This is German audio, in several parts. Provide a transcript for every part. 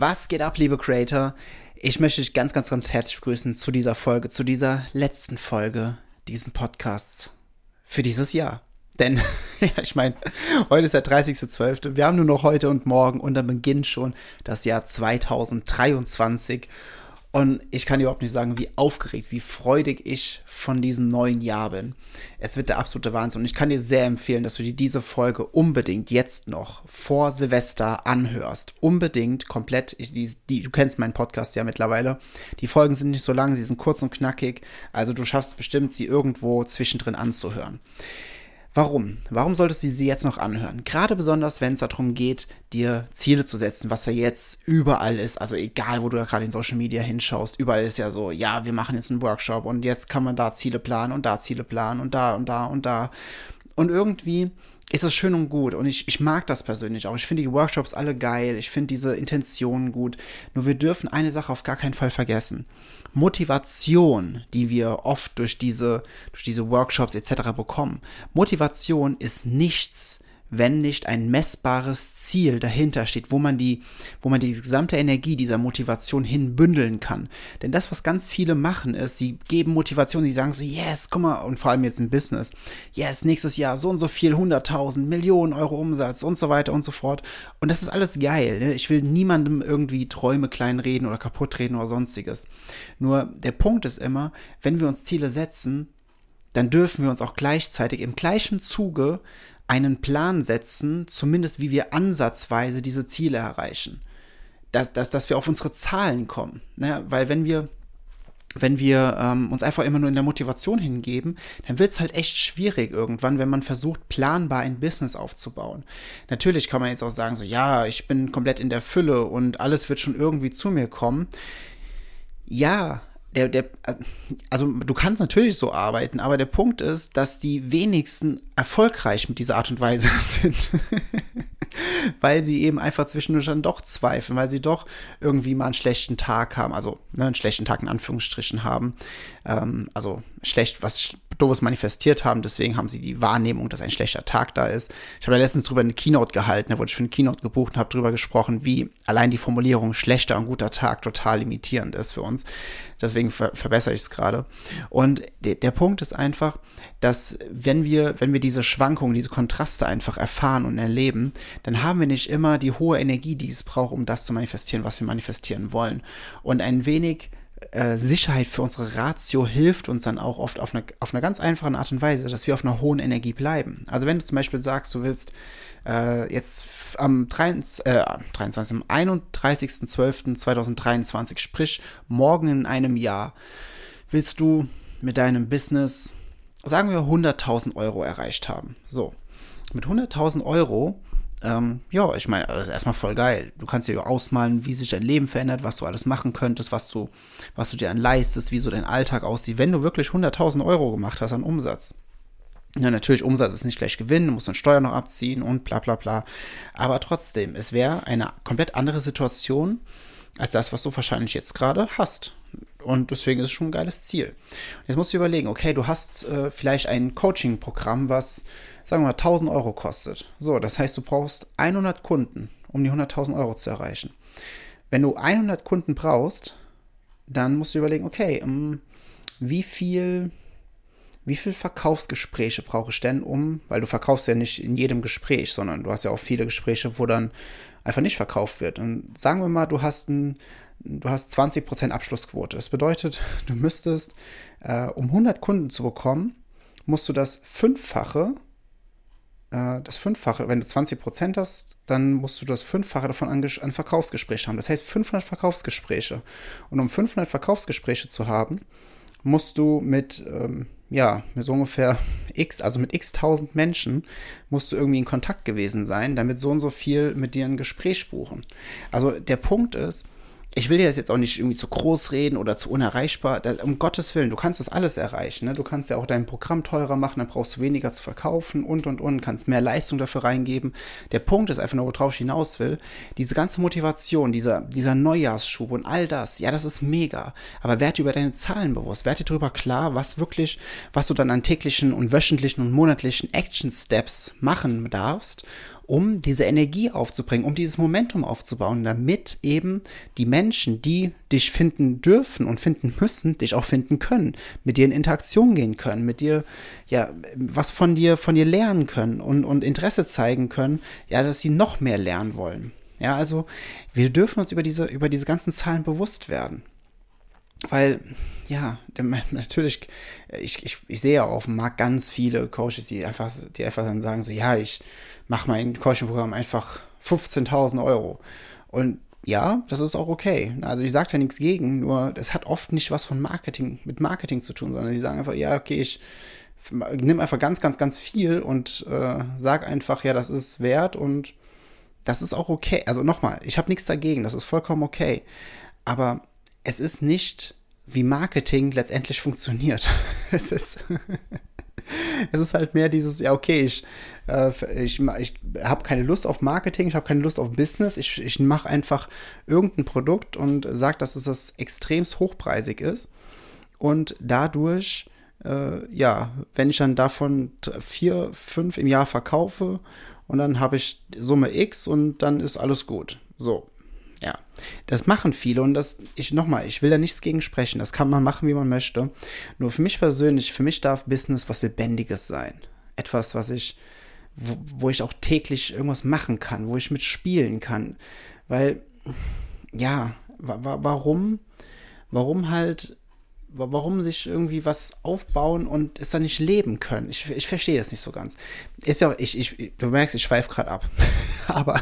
Was geht ab, liebe Creator? Ich möchte dich ganz, ganz, ganz herzlich begrüßen zu dieser Folge, zu dieser letzten Folge diesen Podcasts für dieses Jahr. Denn, ja, ich meine, heute ist der 30.12. Wir haben nur noch heute und morgen und dann beginnt schon das Jahr 2023. Und ich kann überhaupt nicht sagen, wie aufgeregt, wie freudig ich von diesem neuen Jahr bin. Es wird der absolute Wahnsinn. Und ich kann dir sehr empfehlen, dass du dir diese Folge unbedingt jetzt noch vor Silvester anhörst. Unbedingt komplett. Ich, die, die, du kennst meinen Podcast ja mittlerweile. Die Folgen sind nicht so lang, sie sind kurz und knackig. Also du schaffst bestimmt, sie irgendwo zwischendrin anzuhören. Warum? Warum solltest du sie jetzt noch anhören? Gerade besonders, wenn es darum geht, dir Ziele zu setzen, was ja jetzt überall ist. Also egal, wo du da gerade in Social Media hinschaust, überall ist ja so, ja, wir machen jetzt einen Workshop und jetzt kann man da Ziele planen und da Ziele planen und da und da und da. Und irgendwie ist es schön und gut und ich, ich mag das persönlich auch. Ich finde die Workshops alle geil, ich finde diese Intentionen gut. Nur wir dürfen eine Sache auf gar keinen Fall vergessen. Motivation, die wir oft durch diese, durch diese Workshops etc. bekommen. Motivation ist nichts, wenn nicht ein messbares Ziel dahinter steht, wo man die, wo man die gesamte Energie dieser Motivation hinbündeln kann. Denn das, was ganz viele machen, ist, sie geben Motivation, sie sagen so, yes, guck mal, und vor allem jetzt im Business, yes, nächstes Jahr so und so viel, 100.000, Millionen Euro Umsatz und so weiter und so fort. Und das ist alles geil. Ne? Ich will niemandem irgendwie Träume kleinreden oder kaputtreden oder sonstiges. Nur der Punkt ist immer, wenn wir uns Ziele setzen, dann dürfen wir uns auch gleichzeitig im gleichen Zuge einen Plan setzen, zumindest wie wir ansatzweise diese Ziele erreichen. Dass, dass, dass wir auf unsere Zahlen kommen. Ne? Weil wenn wir wenn wir ähm, uns einfach immer nur in der Motivation hingeben, dann wird es halt echt schwierig irgendwann, wenn man versucht, planbar ein Business aufzubauen. Natürlich kann man jetzt auch sagen, so ja, ich bin komplett in der Fülle und alles wird schon irgendwie zu mir kommen. Ja, der, der, also du kannst natürlich so arbeiten, aber der Punkt ist, dass die wenigsten erfolgreich mit dieser Art und Weise sind. weil sie eben einfach zwischendurch dann doch zweifeln, weil sie doch irgendwie mal einen schlechten Tag haben, also ne, einen schlechten Tag in Anführungsstrichen haben. Ähm, also schlecht, was doofes manifestiert haben, deswegen haben sie die Wahrnehmung, dass ein schlechter Tag da ist. Ich habe da letztens drüber eine Keynote gehalten, da wurde ich für eine Keynote gebucht und habe drüber gesprochen, wie allein die Formulierung schlechter und guter Tag total limitierend ist für uns. Deswegen ver verbessere ich es gerade. Und de der Punkt ist einfach, dass wenn wir, wenn wir diese Schwankungen, diese Kontraste einfach erfahren und erleben, dann haben wir nicht immer die hohe Energie, die es braucht, um das zu manifestieren, was wir manifestieren wollen. Und ein wenig äh, Sicherheit für unsere Ratio hilft uns dann auch oft auf eine, auf eine ganz einfache Art und Weise, dass wir auf einer hohen Energie bleiben. Also wenn du zum Beispiel sagst, du willst äh, jetzt am 23, äh, 23, am 31.12.2023, sprich morgen in einem Jahr, willst du mit deinem Business, sagen wir, 100.000 Euro erreicht haben. So, mit 100.000 Euro ähm, ja, ich meine, das ist erstmal voll geil. Du kannst dir ausmalen, wie sich dein Leben verändert, was du alles machen könntest, was du, was du dir an leistest, wie so dein Alltag aussieht, wenn du wirklich 100.000 Euro gemacht hast an Umsatz. Ja, natürlich, Umsatz ist nicht gleich Gewinn, du musst dann Steuer noch abziehen und bla bla bla. Aber trotzdem, es wäre eine komplett andere Situation als das, was du wahrscheinlich jetzt gerade hast. Und deswegen ist es schon ein geiles Ziel. Jetzt musst du überlegen, okay, du hast äh, vielleicht ein Coaching-Programm, was sagen wir mal, 1000 Euro kostet. So, das heißt, du brauchst 100 Kunden, um die 100.000 Euro zu erreichen. Wenn du 100 Kunden brauchst, dann musst du überlegen, okay, um, wie viel, wie viel Verkaufsgespräche brauche ich denn um, weil du verkaufst ja nicht in jedem Gespräch, sondern du hast ja auch viele Gespräche, wo dann einfach nicht verkauft wird. Und sagen wir mal, du hast ein, du hast 20% Abschlussquote. Das bedeutet, du müsstest, äh, um 100 Kunden zu bekommen, musst du das Fünffache äh, das Fünffache, wenn du 20% hast, dann musst du das Fünffache davon an, an Verkaufsgespräche haben. Das heißt 500 Verkaufsgespräche. Und um 500 Verkaufsgespräche zu haben, musst du mit, ähm, ja, mit so ungefähr x, also mit x tausend Menschen, musst du irgendwie in Kontakt gewesen sein, damit so und so viel mit dir ein Gespräch buchen. Also der Punkt ist, ich will dir das jetzt auch nicht irgendwie zu groß reden oder zu unerreichbar. Das, um Gottes Willen, du kannst das alles erreichen. Ne? Du kannst ja auch dein Programm teurer machen, dann brauchst du weniger zu verkaufen und und und, kannst mehr Leistung dafür reingeben. Der Punkt ist einfach nur, worauf ich hinaus will. Diese ganze Motivation, dieser, dieser Neujahrsschub und all das, ja, das ist mega. Aber werd dir über deine Zahlen bewusst, werd dir darüber klar, was wirklich, was du dann an täglichen und wöchentlichen und monatlichen Action Steps machen darfst um diese Energie aufzubringen, um dieses Momentum aufzubauen, damit eben die Menschen, die dich finden dürfen und finden müssen, dich auch finden können, mit dir in Interaktion gehen können, mit dir, ja, was von dir, von dir lernen können und, und Interesse zeigen können, ja, dass sie noch mehr lernen wollen. Ja, also wir dürfen uns über diese, über diese ganzen Zahlen bewusst werden. Weil, ja, natürlich, ich, ich, ich sehe ja auf dem Markt ganz viele Coaches, die einfach, die einfach dann sagen so, ja, ich mache mein Coaching-Programm einfach 15.000 Euro. Und ja, das ist auch okay. Also ich sage da nichts gegen, nur das hat oft nicht was von Marketing, mit Marketing zu tun, sondern die sagen einfach, ja, okay, ich nimm einfach ganz, ganz, ganz viel und äh, sag einfach, ja, das ist wert und das ist auch okay. Also nochmal, ich habe nichts dagegen, das ist vollkommen okay. Aber es ist nicht, wie Marketing letztendlich funktioniert. es ist. es ist halt mehr dieses, ja, okay, ich, äh, ich, ich habe keine Lust auf Marketing, ich habe keine Lust auf Business, ich, ich mache einfach irgendein Produkt und sage, dass es das extremst hochpreisig ist. Und dadurch, äh, ja, wenn ich dann davon vier, fünf im Jahr verkaufe und dann habe ich Summe X und dann ist alles gut. So. Ja, das machen viele und das, ich nochmal, ich will da nichts gegen sprechen. Das kann man machen, wie man möchte. Nur für mich persönlich, für mich darf Business was Lebendiges sein. Etwas, was ich, wo, wo ich auch täglich irgendwas machen kann, wo ich mitspielen kann. Weil, ja, wa warum, warum halt warum sich irgendwie was aufbauen und es dann nicht leben können. Ich, ich verstehe das nicht so ganz. Ist ja, ich, ich, du merkst, ich schweife gerade ab. Aber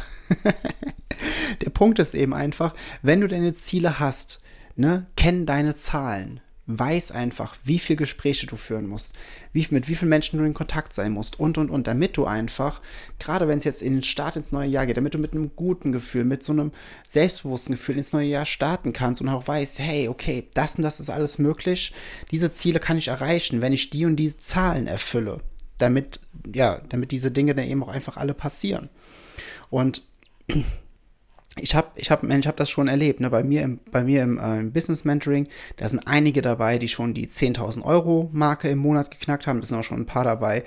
der Punkt ist eben einfach, wenn du deine Ziele hast, ne, kenn deine Zahlen weiß einfach, wie viele Gespräche du führen musst, wie, mit wie vielen Menschen du in Kontakt sein musst und, und, und, damit du einfach, gerade wenn es jetzt in den Start ins neue Jahr geht, damit du mit einem guten Gefühl, mit so einem selbstbewussten Gefühl ins neue Jahr starten kannst und auch weißt, hey, okay, das und das ist alles möglich, diese Ziele kann ich erreichen, wenn ich die und diese Zahlen erfülle, damit, ja, damit diese Dinge dann eben auch einfach alle passieren. Und ich habe ich hab, ich hab das schon erlebt. Ne? Bei mir im, bei mir im, äh, im Business Mentoring, da sind einige dabei, die schon die 10.000 Euro Marke im Monat geknackt haben. Es sind auch schon ein paar dabei,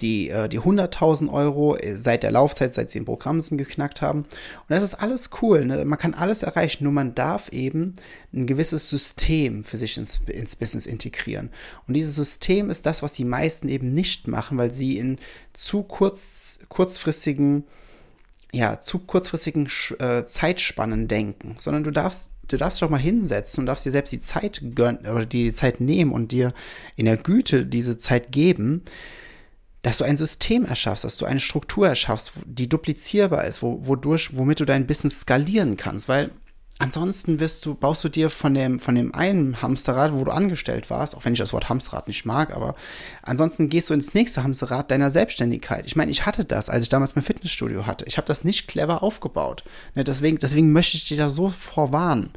die äh, die 100.000 Euro äh, seit der Laufzeit, seit sie im Programm sind, geknackt haben. Und das ist alles cool. Ne? Man kann alles erreichen, nur man darf eben ein gewisses System für sich ins, ins Business integrieren. Und dieses System ist das, was die meisten eben nicht machen, weil sie in zu kurz, kurzfristigen ja, zu kurzfristigen äh, Zeitspannen denken, sondern du darfst, du darfst doch mal hinsetzen und darfst dir selbst die Zeit gönnen oder die Zeit nehmen und dir in der Güte diese Zeit geben, dass du ein System erschaffst, dass du eine Struktur erschaffst, die duplizierbar ist, wo, wodurch, womit du dein Business skalieren kannst, weil Ansonsten wirst du, baust du dir von dem, von dem einen Hamsterrad, wo du angestellt warst, auch wenn ich das Wort Hamsterrad nicht mag, aber ansonsten gehst du ins nächste Hamsterrad deiner Selbstständigkeit. Ich meine, ich hatte das, als ich damals mein Fitnessstudio hatte. Ich habe das nicht clever aufgebaut. Ne, deswegen, deswegen möchte ich dich da so vorwarnen.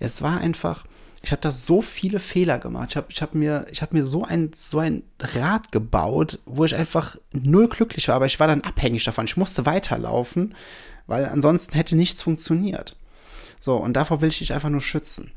Es war einfach, ich habe da so viele Fehler gemacht. Ich habe ich hab mir, ich hab mir so, ein, so ein Rad gebaut, wo ich einfach null glücklich war, aber ich war dann abhängig davon. Ich musste weiterlaufen, weil ansonsten hätte nichts funktioniert. So, und davor will ich dich einfach nur schützen.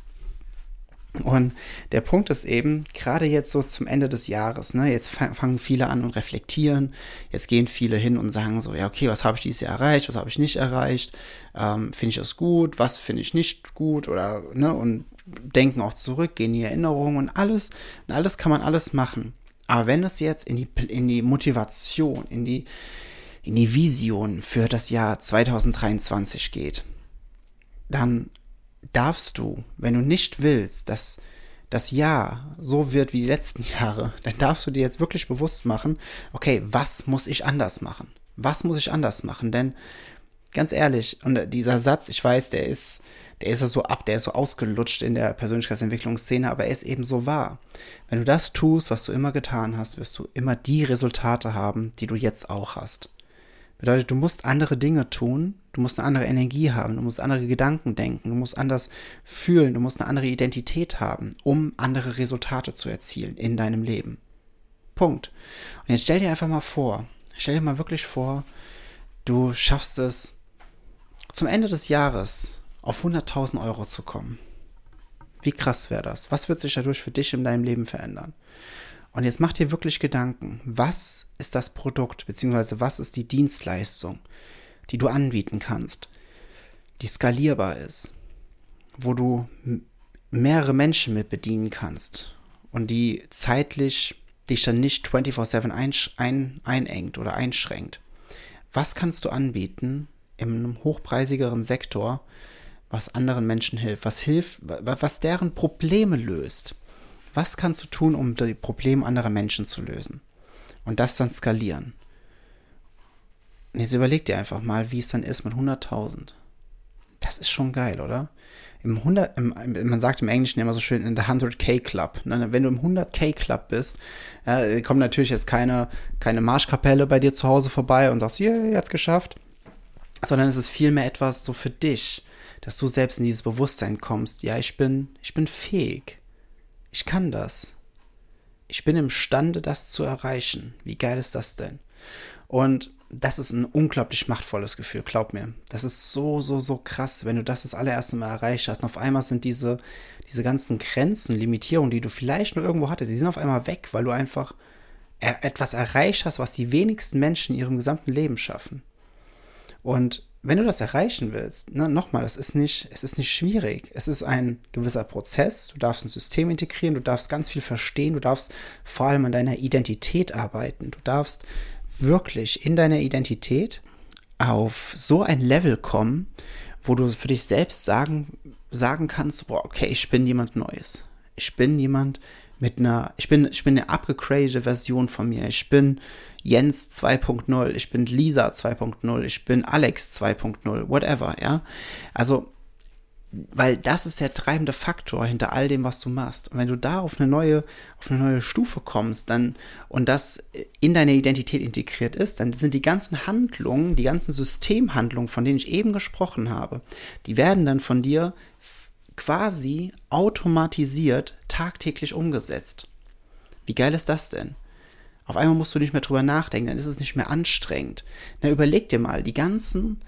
Und der Punkt ist eben, gerade jetzt so zum Ende des Jahres, ne, jetzt fangen viele an und reflektieren, jetzt gehen viele hin und sagen so, ja, okay, was habe ich dieses Jahr erreicht, was habe ich nicht erreicht, ähm, finde ich das gut, was finde ich nicht gut oder, ne, und denken auch zurück, gehen die Erinnerungen und alles, und alles kann man alles machen. Aber wenn es jetzt in die, in die Motivation, in die, in die Vision für das Jahr 2023 geht, dann darfst du, wenn du nicht willst, dass das Jahr so wird wie die letzten Jahre, dann darfst du dir jetzt wirklich bewusst machen, okay, was muss ich anders machen? Was muss ich anders machen? Denn ganz ehrlich, und dieser Satz, ich weiß, der ist, der ist ja so ab, der ist so ausgelutscht in der Persönlichkeitsentwicklungsszene, aber er ist eben so wahr. Wenn du das tust, was du immer getan hast, wirst du immer die Resultate haben, die du jetzt auch hast. Bedeutet, du musst andere Dinge tun, du musst eine andere Energie haben, du musst andere Gedanken denken, du musst anders fühlen, du musst eine andere Identität haben, um andere Resultate zu erzielen in deinem Leben. Punkt. Und jetzt stell dir einfach mal vor, stell dir mal wirklich vor, du schaffst es zum Ende des Jahres auf 100.000 Euro zu kommen. Wie krass wäre das? Was wird sich dadurch für dich in deinem Leben verändern? Und jetzt mach dir wirklich Gedanken, was ist das Produkt, beziehungsweise was ist die Dienstleistung, die du anbieten kannst, die skalierbar ist, wo du mehrere Menschen mit bedienen kannst und die zeitlich dich dann nicht 24/7 ein, ein, einengt oder einschränkt. Was kannst du anbieten im hochpreisigeren Sektor, was anderen Menschen hilft, was hilft, was deren Probleme löst? Was kannst du tun, um die Probleme anderer Menschen zu lösen? Und das dann skalieren. Und jetzt überleg dir einfach mal, wie es dann ist mit 100.000. Das ist schon geil, oder? Im 100, im, man sagt im Englischen immer so schön in der 100k Club. Ne? Wenn du im 100k Club bist, kommt natürlich jetzt keine, keine Marschkapelle bei dir zu Hause vorbei und sagst, yeah, jetzt geschafft. Sondern es ist vielmehr etwas so für dich, dass du selbst in dieses Bewusstsein kommst. Ja, ich bin, ich bin fähig. Ich kann das. Ich bin imstande, das zu erreichen. Wie geil ist das denn? Und das ist ein unglaublich machtvolles Gefühl, glaub mir. Das ist so, so, so krass, wenn du das das allererste Mal erreicht hast. Und auf einmal sind diese, diese ganzen Grenzen, Limitierungen, die du vielleicht nur irgendwo hattest, die sind auf einmal weg, weil du einfach etwas erreicht hast, was die wenigsten Menschen in ihrem gesamten Leben schaffen. Und wenn du das erreichen willst, ne, nochmal, das ist nicht, es ist nicht schwierig. Es ist ein gewisser Prozess. Du darfst ein System integrieren, du darfst ganz viel verstehen, du darfst vor allem an deiner Identität arbeiten. Du darfst wirklich in deiner Identität auf so ein Level kommen, wo du für dich selbst sagen, sagen kannst, boah, okay, ich bin jemand Neues. Ich bin jemand mit einer, ich bin, ich bin eine abgecradete Version von mir. Ich bin Jens 2.0, ich bin Lisa 2.0, ich bin Alex 2.0, whatever, ja. Also, weil das ist der treibende Faktor hinter all dem, was du machst. Und wenn du da auf eine neue, auf eine neue Stufe kommst, dann und das in deine Identität integriert ist, dann sind die ganzen Handlungen, die ganzen Systemhandlungen, von denen ich eben gesprochen habe, die werden dann von dir quasi automatisiert tagtäglich umgesetzt. Wie geil ist das denn? Auf einmal musst du nicht mehr drüber nachdenken, dann ist es nicht mehr anstrengend. Na, überleg dir mal, die ganzen,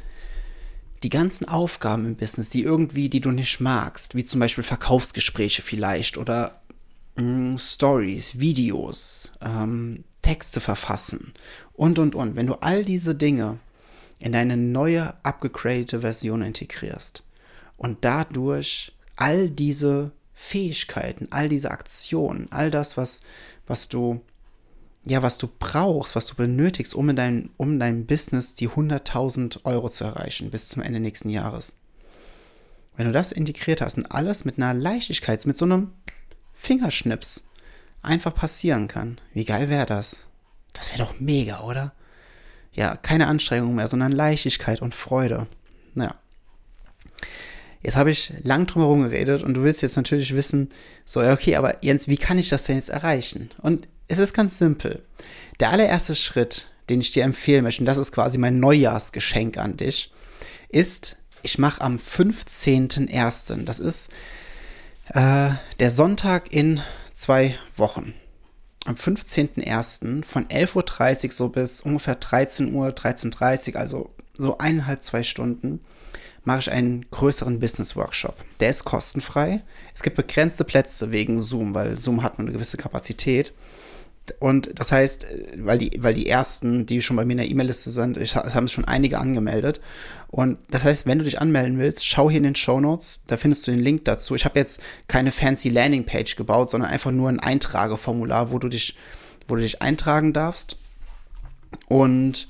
die ganzen Aufgaben im Business, die irgendwie, die du nicht magst, wie zum Beispiel Verkaufsgespräche vielleicht oder mh, mm, Stories, Videos, ähm, Texte verfassen und und und. Wenn du all diese Dinge in deine neue, abgegradete Version integrierst und dadurch all diese Fähigkeiten, all diese Aktionen, all das, was, was du ja, was du brauchst, was du benötigst, um in dein, um dein Business die 100.000 Euro zu erreichen bis zum Ende nächsten Jahres. Wenn du das integriert hast und alles mit einer Leichtigkeit, mit so einem Fingerschnips einfach passieren kann, wie geil wäre das? Das wäre doch mega, oder? Ja, keine Anstrengung mehr, sondern Leichtigkeit und Freude. Naja. Jetzt habe ich lang drum herum geredet und du willst jetzt natürlich wissen, so, ja, okay, aber Jens, wie kann ich das denn jetzt erreichen? Und es ist ganz simpel. Der allererste Schritt, den ich dir empfehlen möchte, und das ist quasi mein Neujahrsgeschenk an dich, ist, ich mache am 15.01., das ist äh, der Sonntag in zwei Wochen. Am 15.01. von 11.30 Uhr so bis ungefähr 13 Uhr, 13.30 Uhr, also so eineinhalb, zwei Stunden, mache ich einen größeren Business-Workshop. Der ist kostenfrei. Es gibt begrenzte Plätze wegen Zoom, weil Zoom hat eine gewisse Kapazität. Und das heißt, weil die, weil die ersten, die schon bei mir in der E-Mail-Liste sind, ich, es haben schon einige angemeldet. Und das heißt, wenn du dich anmelden willst, schau hier in den Show Notes, da findest du den Link dazu. Ich habe jetzt keine fancy Landingpage gebaut, sondern einfach nur ein Eintrageformular, wo du dich, wo du dich eintragen darfst. Und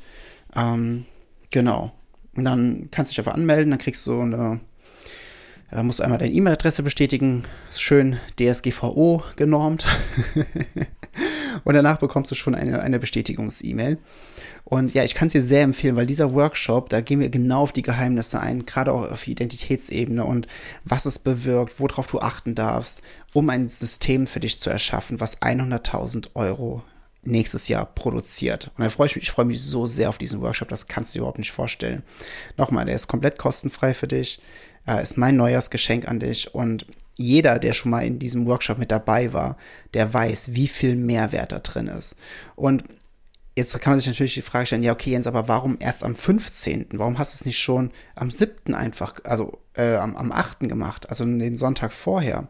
ähm, genau. Und dann kannst du dich einfach anmelden, dann kriegst du eine, da musst du einmal deine E-Mail-Adresse bestätigen. Ist schön DSGVO genormt. und danach bekommst du schon eine, eine Bestätigungs-E-Mail. Und ja, ich kann es dir sehr empfehlen, weil dieser Workshop, da gehen wir genau auf die Geheimnisse ein, gerade auch auf Identitätsebene und was es bewirkt, worauf du achten darfst, um ein System für dich zu erschaffen, was 100.000 Euro nächstes Jahr produziert. Und da freue ich mich, ich freue mich so sehr auf diesen Workshop, das kannst du dir überhaupt nicht vorstellen. Nochmal, der ist komplett kostenfrei für dich, äh, ist mein Neujahrsgeschenk an dich und jeder, der schon mal in diesem Workshop mit dabei war, der weiß, wie viel Mehrwert da drin ist. Und jetzt kann man sich natürlich die Frage stellen, ja, okay, Jens, aber warum erst am 15.? Warum hast du es nicht schon am 7. einfach, also äh, am, am 8. gemacht, also den Sonntag vorher?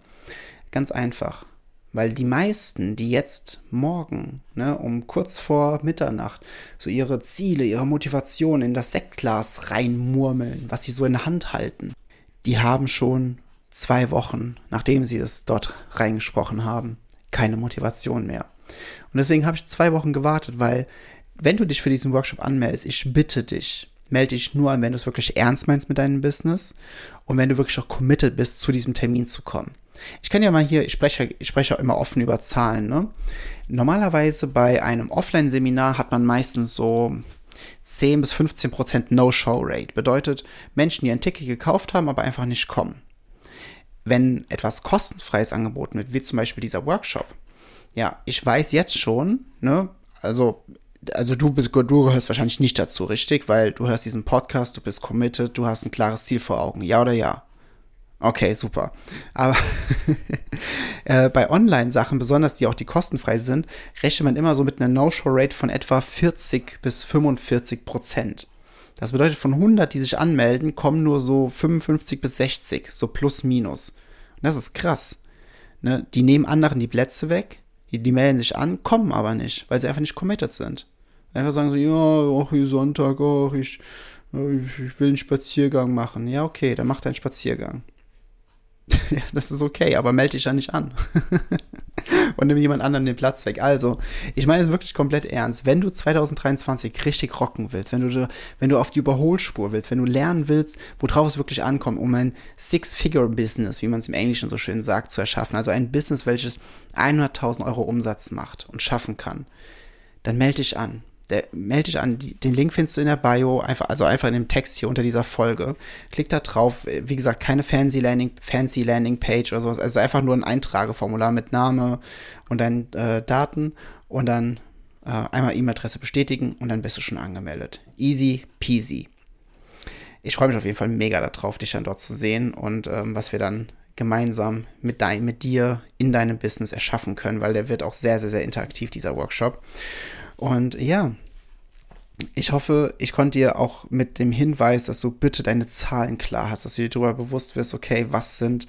Ganz einfach. Weil die meisten, die jetzt morgen, ne, um kurz vor Mitternacht, so ihre Ziele, ihre Motivation in das Sektglas reinmurmeln, was sie so in der Hand halten, die haben schon zwei Wochen, nachdem sie es dort reingesprochen haben, keine Motivation mehr. Und deswegen habe ich zwei Wochen gewartet, weil wenn du dich für diesen Workshop anmeldest, ich bitte dich, melde dich nur an, wenn du es wirklich ernst meinst mit deinem Business und wenn du wirklich auch committed bist, zu diesem Termin zu kommen. Ich kann ja mal hier, ich spreche, ich spreche auch immer offen über Zahlen. Ne? Normalerweise bei einem Offline-Seminar hat man meistens so 10 bis 15 Prozent No-Show-Rate. Bedeutet, Menschen, die ein Ticket gekauft haben, aber einfach nicht kommen. Wenn etwas kostenfreies angeboten wird, wie zum Beispiel dieser Workshop, ja, ich weiß jetzt schon, ne, also also du bist, du gehörst wahrscheinlich nicht dazu, richtig? Weil du hörst diesen Podcast, du bist committed, du hast ein klares Ziel vor Augen. Ja oder ja? Okay, super. Aber äh, bei Online-Sachen, besonders die auch die kostenfrei sind, rechnet man immer so mit einer No-Show-Rate von etwa 40 bis 45 Prozent. Das bedeutet, von 100, die sich anmelden, kommen nur so 55 bis 60, so plus minus. Und das ist krass. Ne? Die nehmen anderen die Plätze weg, die, melden sich an, kommen aber nicht, weil sie einfach nicht committed sind. Einfach sagen so, ja, ach, hier Sonntag, ach, ich, ich will einen Spaziergang machen. Ja, okay, dann mach deinen Spaziergang. ja, das ist okay, aber melde dich ja nicht an. und nimm jemand anderen den Platz weg. Also, ich meine es wirklich komplett ernst. Wenn du 2023 richtig rocken willst, wenn du, wenn du auf die Überholspur willst, wenn du lernen willst, worauf es wirklich ankommt, um ein Six-Figure-Business, wie man es im Englischen so schön sagt, zu erschaffen, also ein Business, welches 100.000 Euro Umsatz macht und schaffen kann, dann melde dich an der, melde dich an, den Link findest du in der Bio, einfach, also einfach in dem Text hier unter dieser Folge. Klick da drauf, wie gesagt, keine fancy Landing, fancy Landing Page oder sowas, also einfach nur ein Eintrageformular mit Name und deinen äh, Daten und dann äh, einmal E-Mail-Adresse bestätigen und dann bist du schon angemeldet. Easy peasy. Ich freue mich auf jeden Fall mega darauf, dich dann dort zu sehen und ähm, was wir dann gemeinsam mit, dein, mit dir in deinem Business erschaffen können, weil der wird auch sehr, sehr, sehr interaktiv, dieser Workshop. Und ja, ich hoffe, ich konnte dir auch mit dem Hinweis, dass du bitte deine Zahlen klar hast, dass du dir darüber bewusst wirst, okay, was sind,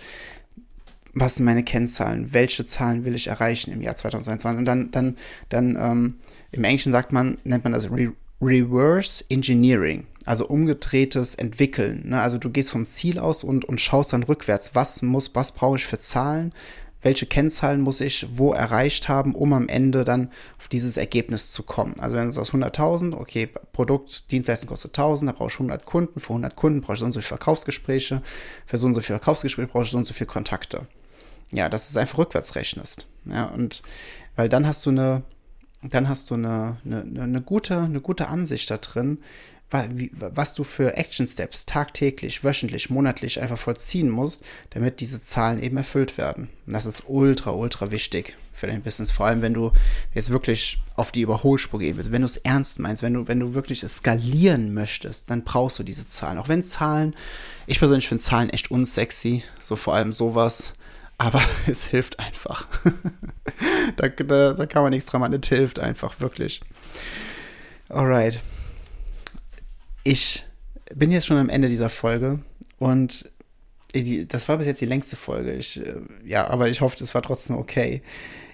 was sind meine Kennzahlen, welche Zahlen will ich erreichen im Jahr 2022? Und dann, dann, dann ähm, im Englischen sagt man, nennt man das Re Reverse Engineering, also umgedrehtes Entwickeln. Ne? Also du gehst vom Ziel aus und, und schaust dann rückwärts, was muss, was brauche ich für Zahlen, welche Kennzahlen muss ich wo erreicht haben, um am Ende dann auf dieses Ergebnis zu kommen. Also wenn es aus 100.000, okay, Produkt, Dienstleistung kostet 1.000, da brauche ich 100 Kunden, für 100 Kunden brauche ich so und so viele Verkaufsgespräche, für so und so viele Verkaufsgespräche brauche ich so und so viele Kontakte. Ja, dass es einfach rückwärts rechnest. Ja, und weil dann hast du eine, dann hast du eine, eine, eine gute, eine gute Ansicht da drin, was du für Action Steps tagtäglich, wöchentlich, monatlich einfach vollziehen musst, damit diese Zahlen eben erfüllt werden. Und das ist ultra, ultra wichtig für dein Business. Vor allem, wenn du jetzt wirklich auf die Überholspur gehen willst, wenn du es ernst meinst, wenn du, wenn du wirklich skalieren möchtest, dann brauchst du diese Zahlen. Auch wenn Zahlen, ich persönlich finde Zahlen echt unsexy, so vor allem sowas. Aber es hilft einfach. da, da, da kann man nichts dran machen. Es hilft einfach, wirklich. Alright ich bin jetzt schon am Ende dieser Folge und das war bis jetzt die längste Folge. Ich, äh, ja, aber ich hoffe, es war trotzdem okay.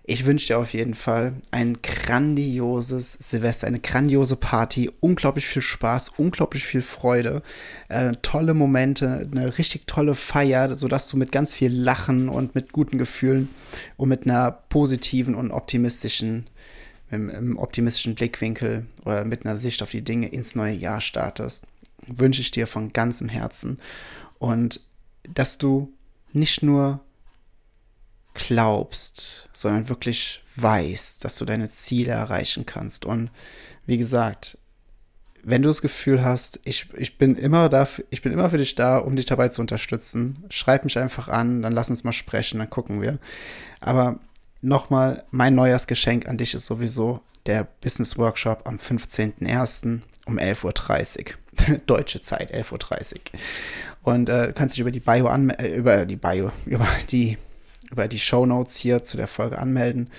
Ich wünsche dir auf jeden Fall ein grandioses Silvester, eine grandiose Party, unglaublich viel Spaß, unglaublich viel Freude, äh, tolle Momente, eine richtig tolle Feier, sodass du mit ganz viel Lachen und mit guten Gefühlen und mit einer positiven und optimistischen im, im optimistischen Blickwinkel oder mit einer Sicht auf die Dinge ins neue Jahr startest, wünsche ich dir von ganzem Herzen. Und dass du nicht nur glaubst, sondern wirklich weißt, dass du deine Ziele erreichen kannst. Und wie gesagt, wenn du das Gefühl hast, ich, ich bin immer da, ich bin immer für dich da, um dich dabei zu unterstützen, schreib mich einfach an, dann lass uns mal sprechen, dann gucken wir. Aber nochmal, mein Neujahrsgeschenk an dich ist sowieso der Business Workshop am 15.01. um 11.30 Uhr. Deutsche Zeit, 11.30 Uhr. Und äh, du kannst dich über die Bio anmelden, äh, über die Bio, über die, über die Show Notes hier zu der Folge anmelden.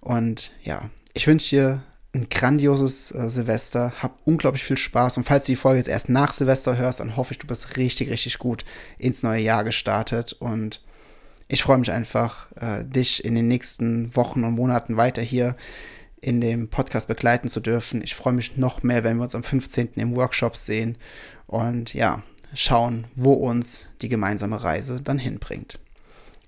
Und ja, ich wünsche dir ein grandioses äh, Silvester. Hab unglaublich viel Spaß. Und falls du die Folge jetzt erst nach Silvester hörst, dann hoffe ich, du bist richtig, richtig gut ins neue Jahr gestartet. Und ich freue mich einfach, äh, dich in den nächsten Wochen und Monaten weiter hier in dem Podcast begleiten zu dürfen. Ich freue mich noch mehr, wenn wir uns am 15. im Workshop sehen und ja, schauen, wo uns die gemeinsame Reise dann hinbringt.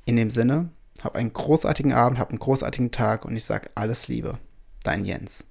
In dem Sinne, hab einen großartigen Abend, hab einen großartigen Tag und ich sage alles Liebe. Dein Jens.